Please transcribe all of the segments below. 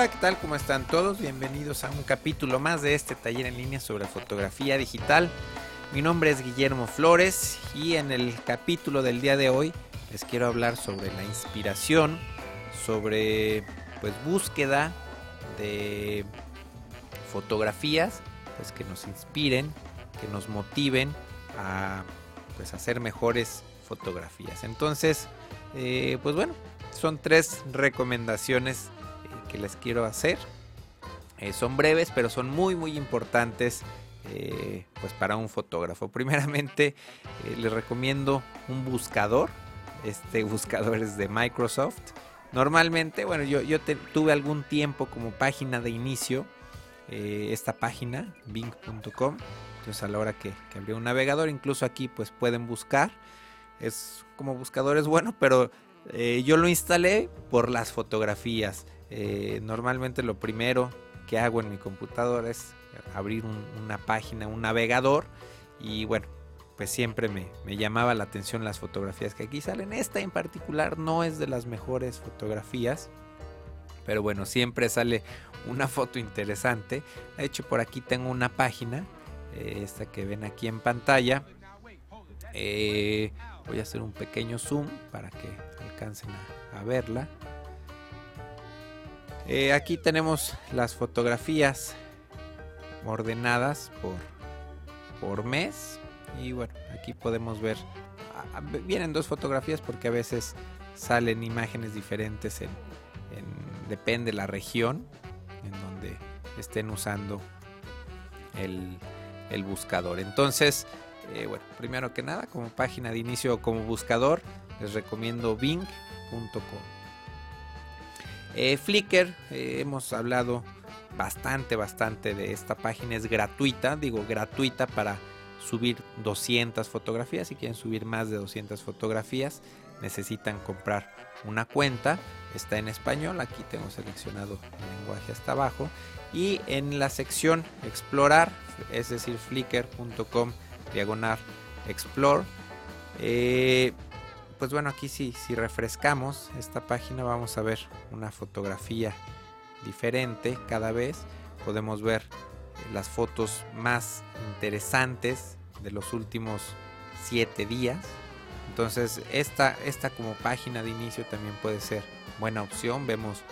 Hola, ¿qué tal? ¿Cómo están todos? Bienvenidos a un capítulo más de este taller en línea sobre fotografía digital. Mi nombre es Guillermo Flores y en el capítulo del día de hoy les quiero hablar sobre la inspiración, sobre pues búsqueda de fotografías pues que nos inspiren, que nos motiven a pues hacer mejores fotografías. Entonces, eh, pues bueno, son tres recomendaciones que les quiero hacer. Eh, son breves, pero son muy muy importantes pues para un fotógrafo. Primeramente, les recomiendo un buscador. Este buscador es de Microsoft. Normalmente, bueno, yo, yo tuve algún tiempo como página de inicio esta página, bing.com. Entonces a la hora que, abrí un navegador, incluso aquí pues pueden buscar. Es como buscador es bueno, pero eh, yo lo instalé por las fotografías. Eh, normalmente lo primero que hago en mi computadora es abrir una página, un navegador y bueno, pues siempre me, llamaba la atención las fotografías que aquí salen. Esta en particular no es de las mejores fotografías, pero bueno, siempre sale una foto interesante. De hecho, por aquí tengo una página eh, esta que ven aquí en pantalla. Eh, voy a hacer un pequeño zoom para que alcancen a, verla. Eh, aquí tenemos las fotografías ordenadas por, por mes. Y bueno, aquí podemos ver. Vienen dos fotografías porque a veces salen imágenes diferentes en, depende la región en donde estén usando el, el buscador. Entonces, eh, bueno, primero que nada, como página de inicio como buscador, les recomiendo bing.com. Eh, Flickr, eh, hemos hablado bastante, bastante de esta página, es gratuita, digo gratuita para subir 200 fotografías. Si quieren subir más de 200 fotografías, necesitan comprar una cuenta. Está en español, aquí tengo seleccionado el lenguaje hasta abajo. Y en la sección explorar, es decir, flickr.com diagonal explore. Eh, pues bueno, aquí si, si refrescamos esta página vamos a ver una fotografía diferente cada vez. Podemos ver las fotos más interesantes de los últimos 7 días. Entonces esta, esta como página de inicio también puede ser buena opción. Vemos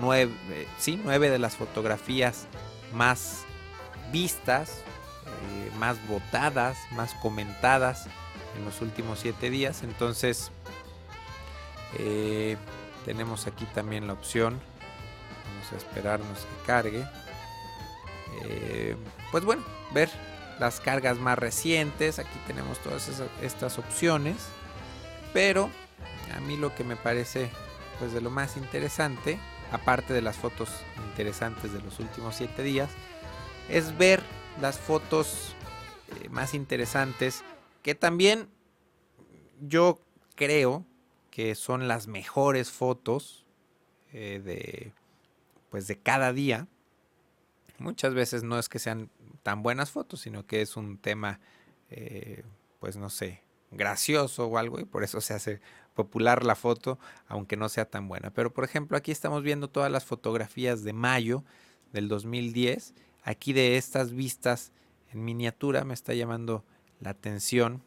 nueve, sí, nueve de las fotografías más vistas, eh, más votadas, más comentadas en los últimos siete días. Entonces, eh, tenemos aquí también la opción. Vamos a esperarnos que cargue. Eh, pues bueno, ver las cargas más recientes. Aquí tenemos todas estas opciones. Pero a mí lo que me parece pues de lo más interesante aparte de las fotos interesantes de los últimos 7 días, es ver las fotos eh, más interesantes que también yo creo que son las mejores fotos eh, de pues de cada día. Muchas veces no es que sean tan buenas fotos, sino que es un tema eh, pues no sé, gracioso o algo y por eso se hace popular la foto, aunque no sea tan buena. Pero por ejemplo, aquí estamos viendo todas las fotografías de mayo del 2010. Aquí de estas vistas en miniatura me está llamando la atención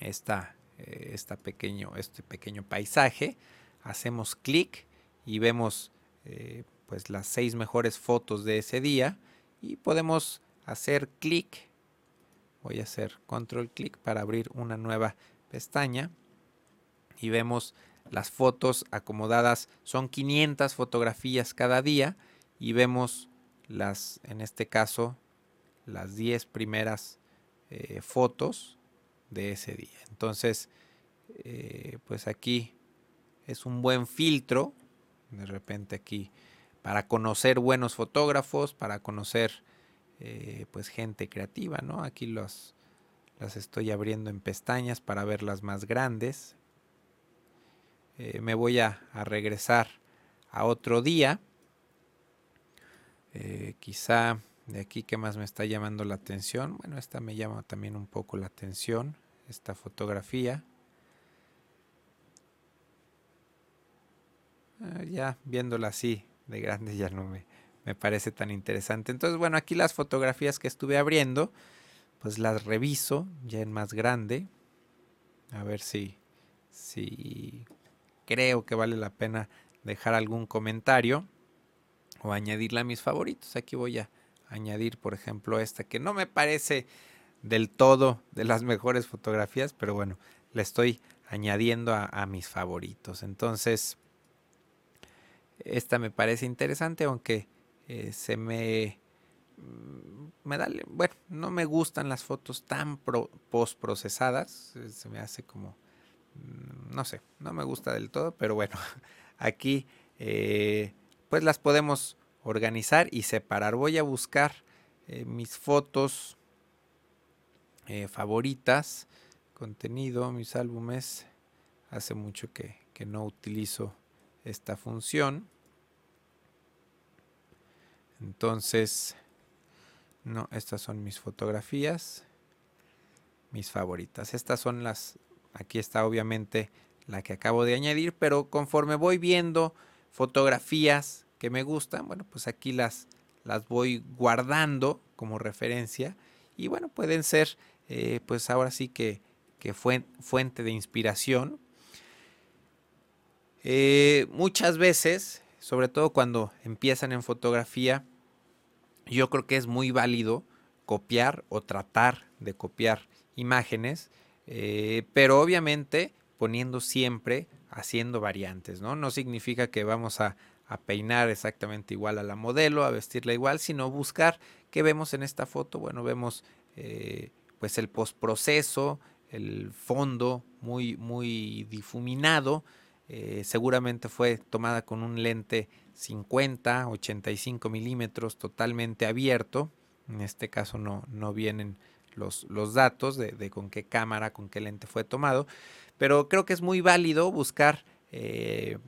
esta, eh, pequeño, este pequeño paisaje. Hacemos clic y vemos eh, pues las seis mejores fotos de ese día y podemos hacer clic. Voy a hacer control clic para abrir una nueva pestaña y vemos las fotos acomodadas. Son 500 fotografías cada día y vemos las, en este caso, las 10 primeras eh, fotos de ese día. Entonces, eh, pues aquí es un buen filtro, de repente aquí, para conocer buenos fotógrafos, para conocer eh, pues gente creativa, ¿no? Aquí los, las estoy abriendo en pestañas para ver las más grandes, me voy a, regresar a otro día. Quizá de aquí que más me está llamando la atención. Bueno, esta me llama también un poco la atención, esta fotografía. Ah, ya viéndola así de grande ya no me, me parece tan interesante. Entonces, bueno, aquí las fotografías que estuve abriendo, pues las reviso ya en más grande. A ver si, si creo que vale la pena dejar algún comentario o añadirla a mis favoritos. Aquí voy a añadir, por ejemplo, esta que no me parece del todo de las mejores fotografías, pero bueno, la estoy añadiendo a, mis favoritos. Entonces, esta me parece interesante, aunque eh, se me mm, me da, bueno, no me gustan las fotos tan post procesadas, eh, se me hace como, mm, no sé, no me gusta del todo, pero bueno, aquí eh, pues las podemos organizar y separar. Voy a buscar mis fotos favoritas contenido, mis álbumes. Hace mucho que, no utilizo esta función. Entonces, no, estas son mis fotografías, mis favoritas. Estas son las, aquí está obviamente la que acabo de añadir, pero conforme voy viendo fotografías que me gustan, bueno, pues aquí las, las voy guardando como referencia y bueno, pueden ser, eh, pues ahora sí que que fue fuente de inspiración. Eh, muchas veces, sobre todo cuando empiezan en fotografía, yo creo que es muy válido copiar o tratar de copiar imágenes, eh, pero obviamente poniendo siempre, haciendo variantes, ¿no? No significa que vamos a, peinar exactamente igual a la modelo, a vestirla igual, sino buscar qué vemos en esta foto. Bueno, vemos eh, pues el postproceso, el fondo muy, muy difuminado. Eh, seguramente fue tomada con un lente 50, 85 milímetros totalmente abierto. En este caso no, no vienen los, los datos de, con qué cámara, con qué lente fue tomado. Pero creo que es muy válido buscar eh,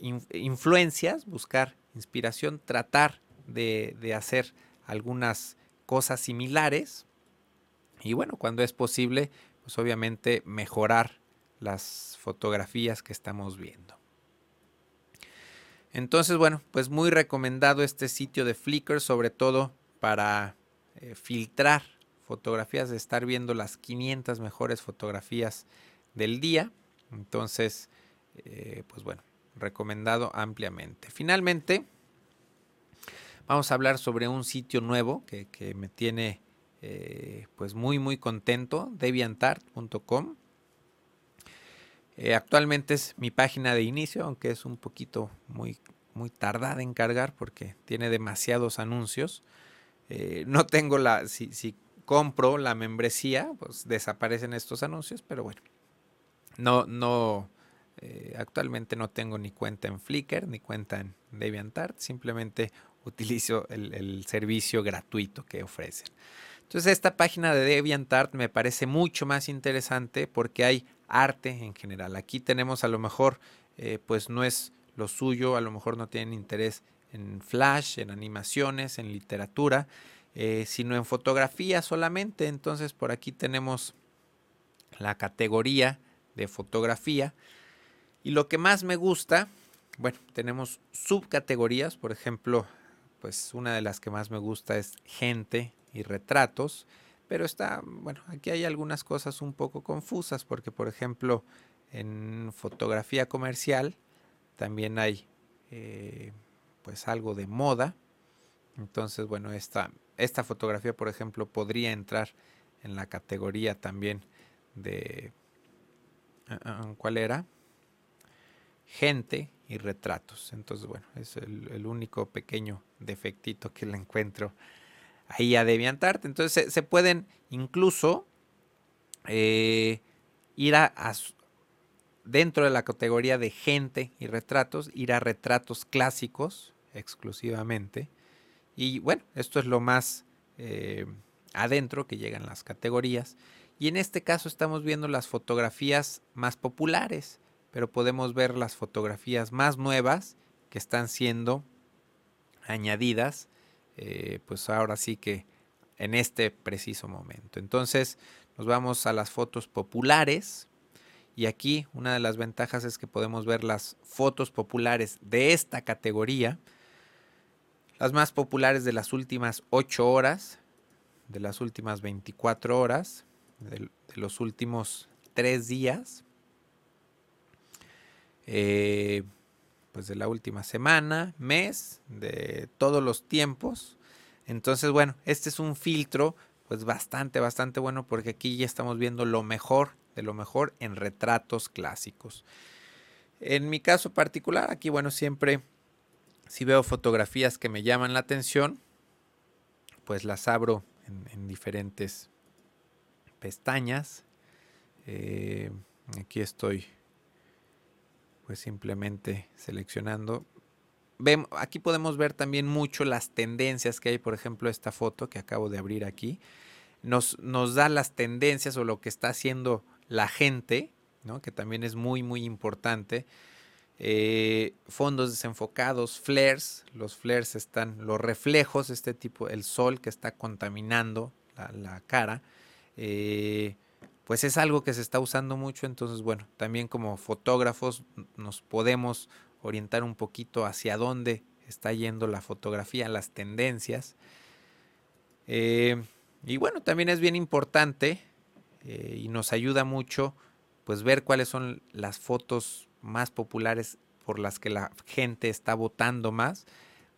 influencias, buscar inspiración, tratar de, hacer algunas cosas similares. Y bueno, cuando es posible, pues obviamente mejorar las fotografías que estamos viendo. Entonces, bueno, pues muy recomendado este sitio de Flickr, sobre todo para eh, filtrar fotografías, de estar viendo las 500 mejores fotografías del día. Entonces, eh, pues bueno, recomendado ampliamente. Finalmente, vamos a hablar sobre un sitio nuevo que, me tiene eh, pues muy muy contento, deviantart.com. Eh, actualmente es mi página de inicio, aunque es un poquito muy, muy tardada en cargar porque tiene demasiados anuncios. Eh, no tengo la, si, si, compro la membresía, pues desaparecen estos anuncios, pero bueno, no, no, actualmente no tengo ni cuenta en Flickr ni cuenta en DeviantArt, simplemente utilizo el, el servicio gratuito que ofrecen. Entonces esta página de DeviantArt me parece mucho más interesante porque hay arte en general. Aquí tenemos a lo mejor, eh, pues no es lo suyo, a lo mejor no tienen interés en flash, en animaciones, en literatura, eh, sino en fotografía solamente. Entonces por aquí tenemos la categoría de fotografía. Y lo que más me gusta, bueno, tenemos subcategorías, por ejemplo, pues una de las que más me gusta es gente, y retratos, pero está, bueno, aquí hay algunas cosas un poco confusas porque, por ejemplo, en fotografía comercial también hay eh, pues algo de moda. Entonces, bueno, esta, esta fotografía, por ejemplo, podría entrar en la categoría también de... Ah, ah, ¿Cuál era? Gente y retratos. Entonces, bueno, es el, único pequeño defectito que le encuentro ahí a DeviantArt. Entonces se, pueden incluso eh, ir a, dentro de la categoría de gente y retratos, ir a retratos clásicos exclusivamente. Y bueno, esto es lo más eh, adentro que llegan las categorías. Y en este caso estamos viendo las fotografías más populares, pero podemos ver las fotografías más nuevas que están siendo añadidas eh, pues ahora sí que en este preciso momento. Entonces nos vamos a las fotos populares y aquí una de las ventajas es que podemos ver las fotos populares de esta categoría. las más populares de las últimas 8 horas, de las últimas 24 horas, de, los últimos 3 días, eh, pues de la última semana, mes, de todos los tiempos. Entonces, bueno, este es un filtro pues bastante, bastante bueno porque aquí ya estamos viendo lo mejor de lo mejor en retratos clásicos. En mi caso particular, aquí bueno, siempre si veo fotografías que me llaman la atención, pues las abro en, diferentes pestañas. Eh, aquí estoy pues simplemente seleccionando. aquí podemos ver también mucho las tendencias que hay, por ejemplo, esta foto que acabo de abrir aquí. Nos, nos da las tendencias o lo que está haciendo la gente que también es muy, muy importante. Eh, fondos desenfocados, flares, los flares están, los reflejos, este tipo, el sol que está contaminando la, cara, eh, pues es algo que se está usando mucho, entonces bueno, también como fotógrafos nos podemos orientar un poquito hacia dónde está yendo la fotografía, las tendencias. Eh, y bueno, también es bien importante y nos ayuda mucho pues ver cuáles son las fotos más populares por las que la gente está votando más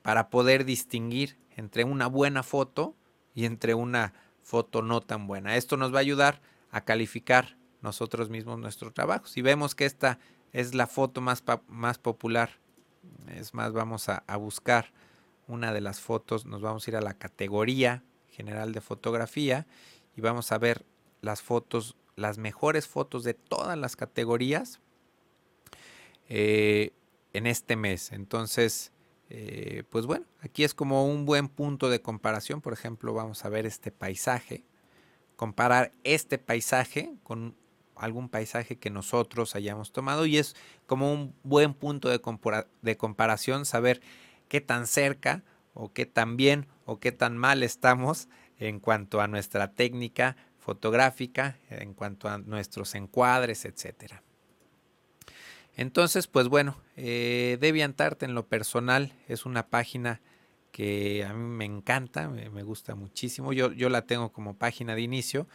para poder distinguir entre una buena foto y entre una foto no tan buena. Esto nos va a ayudar a calificar nosotros mismos nuestro trabajo. Si vemos que esta es la foto más, más popular, es más, vamos a, buscar una de las fotos, nos vamos a ir a la categoría general de fotografía y vamos a ver las fotos las mejores fotos de todas las categorías eh, en este mes. Entonces, eh, pues bueno, aquí es como un buen punto de comparación. Por ejemplo, vamos a ver este paisaje. Comparar este paisaje con algún paisaje que nosotros hayamos tomado y es como un buen punto de, comparación saber qué tan cerca o qué tan bien o qué tan mal estamos en cuanto a nuestra técnica fotográfica en cuanto a nuestros encuadres, etcétera. Entonces, pues bueno, eh, DeviantArt en lo personal es una página que a mí me encanta, me, gusta muchísimo. Yo, yo, la tengo como página de inicio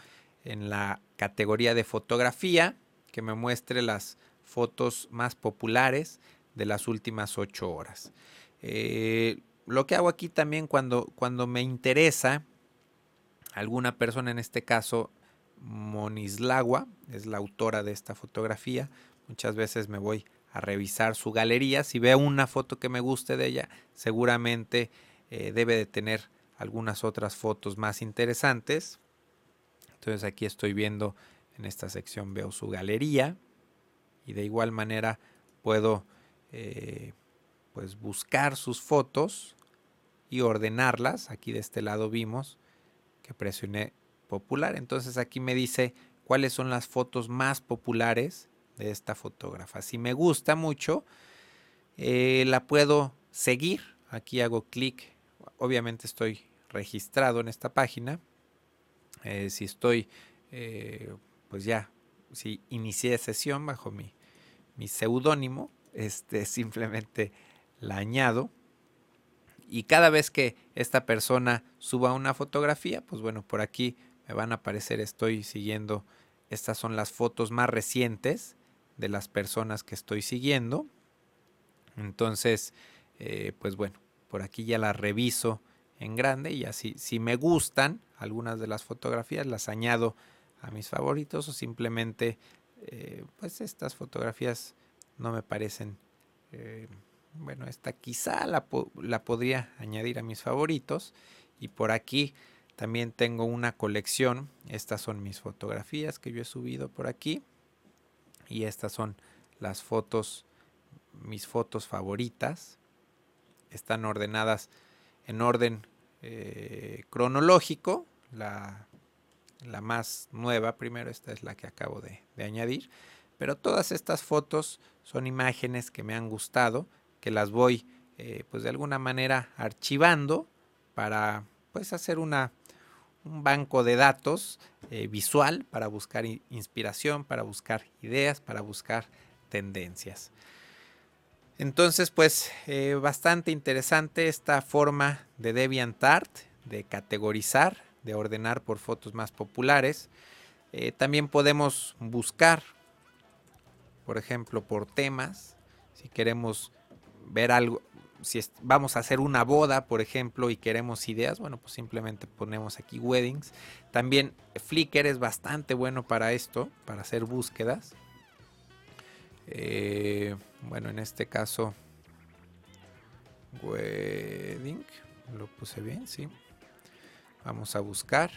en la categoría de fotografía, que me muestre las fotos más populares de las últimas ocho horas. Eh, lo que hago aquí también cuando, cuando me interesa alguna persona, en este caso Monislagua, es la autora de esta fotografía. Muchas veces me voy a revisar su galería. Si veo una foto que me guste de ella, seguramente eh, debe de tener algunas otras fotos más interesantes. Entonces aquí estoy viendo en esta sección, veo su galería y de igual manera puedo eh, pues buscar sus fotos y ordenarlas. Aquí de este lado vimos que presioné popular. Entonces aquí me dice cuáles son las fotos más populares de esta fotógrafa. Si me gusta mucho, eh, la puedo seguir. Aquí hago clic. Obviamente estoy registrado en esta página. Eh, si estoy, eh, pues ya, si inicié sesión bajo mi, mi seudónimo, este, simplemente la añado y cada vez que esta persona suba una fotografía, pues bueno, por aquí me van a aparecer, estoy siguiendo, estas son las fotos más recientes de las personas que estoy siguiendo. Entonces, eh, pues bueno, por aquí ya las reviso en grande y así, si me gustan algunas de las fotografías, las añado a mis favoritos o simplemente, eh, pues estas fotografías no me parecen eh, bueno, esta quizá la, podría añadir a mis favoritos. Y por aquí también tengo una colección. Estas son mis fotografías que yo he subido por aquí. Y estas son las fotos, mis fotos favoritas. Están ordenadas en orden eh, cronológico. La, más nueva primero, esta es la que acabo de añadir. Pero todas estas fotos son imágenes que me han gustado que las voy eh, pues de alguna manera archivando para pues hacer una, un banco de datos eh, visual para buscar inspiración, para buscar ideas, para buscar tendencias. Entonces, pues eh, bastante interesante esta forma de DeviantArt, de categorizar, de ordenar por fotos más populares. Eh, también podemos buscar, por ejemplo, por temas. Si queremos ver algo, si vamos a hacer una boda, por ejemplo, y queremos ideas, bueno, pues simplemente ponemos aquí weddings. También Flickr es bastante bueno para esto, para hacer búsquedas. Eh, bueno, en este caso, wedding, lo puse bien, sí. Vamos a buscar.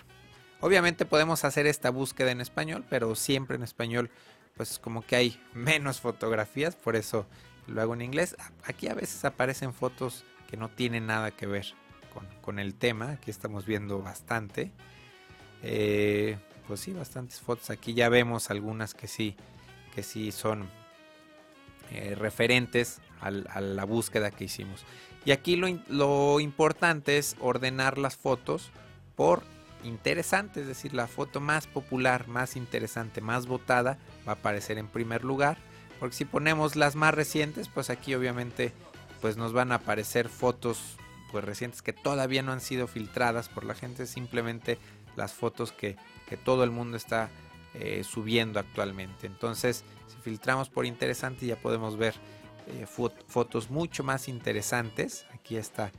Obviamente podemos hacer esta búsqueda en español, pero siempre en español, pues como que hay menos fotografías, por eso lo hago en inglés. Aquí a veces aparecen fotos que no tienen nada que ver con, el tema. Aquí estamos viendo bastante. Eh, pues sí, bastantes fotos. Aquí ya vemos algunas que sí, que sí son eh, referentes a la búsqueda que hicimos. Y aquí lo, importante es ordenar las fotos por interesante, es decir, la foto más popular, más interesante, más votada va a aparecer en primer lugar porque si ponemos las más recientes, pues aquí obviamente pues nos van a aparecer fotos pues recientes que todavía no han sido filtradas por la gente, simplemente las fotos que, todo el mundo está eh, subiendo actualmente. Entonces, si filtramos por interesante ya podemos ver eh, fotos mucho más interesantes. Aquí está,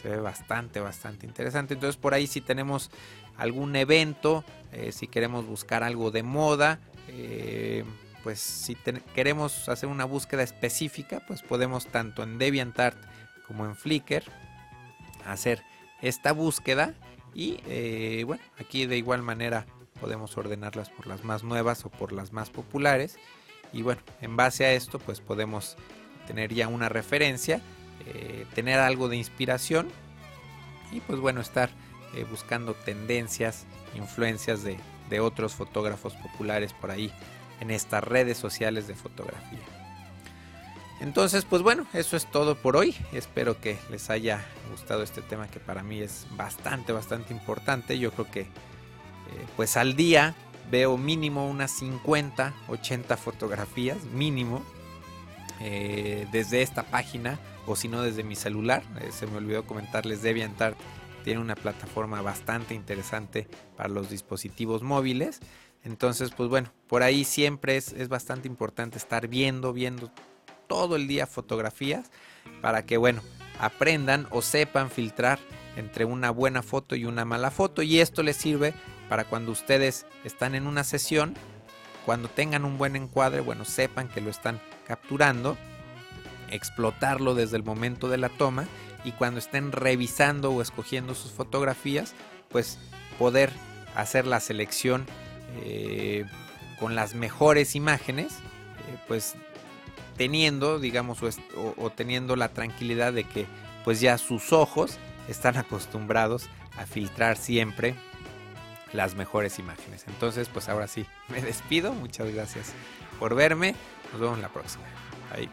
se ve bastante, bastante interesante. Entonces, por ahí si tenemos algún evento, eh, si queremos buscar algo de moda, pues si queremos hacer una búsqueda específica, pues podemos tanto en DeviantArt como en Flickr hacer esta búsqueda y bueno, aquí de igual manera podemos ordenarlas por las más nuevas o por las más populares y bueno, en base a esto pues podemos tener ya una referencia, eh, tener algo de inspiración y pues bueno, estar eh, buscando tendencias, influencias de, de otros fotógrafos populares por ahí en estas redes sociales de fotografía. Entonces, pues bueno, eso es todo por hoy. Espero que les haya gustado este tema que para mí es bastante, bastante importante. Yo creo que eh, pues al día veo mínimo unas 50, 80 fotografías, mínimo, eh, desde esta página o si no desde mi celular. Eh, se me olvidó comentarles, DeviantArt tiene una plataforma bastante interesante para los dispositivos móviles. Entonces, pues bueno, por ahí siempre es, bastante importante estar viendo, viendo todo el día fotografías para que, bueno, aprendan o sepan filtrar entre una buena foto y una mala foto. Y esto les sirve para cuando ustedes están en una sesión, cuando tengan un buen encuadre, bueno, sepan que lo están capturando, explotarlo desde el momento de la toma y cuando estén revisando o escogiendo sus fotografías, pues poder hacer la selección eh, con las mejores imágenes, eh, pues teniendo, digamos, o, teniendo la tranquilidad de que pues ya sus ojos están acostumbrados a filtrar siempre las mejores imágenes. Entonces, pues ahora sí, me despido. Muchas gracias por verme. Nos vemos la próxima. Bye.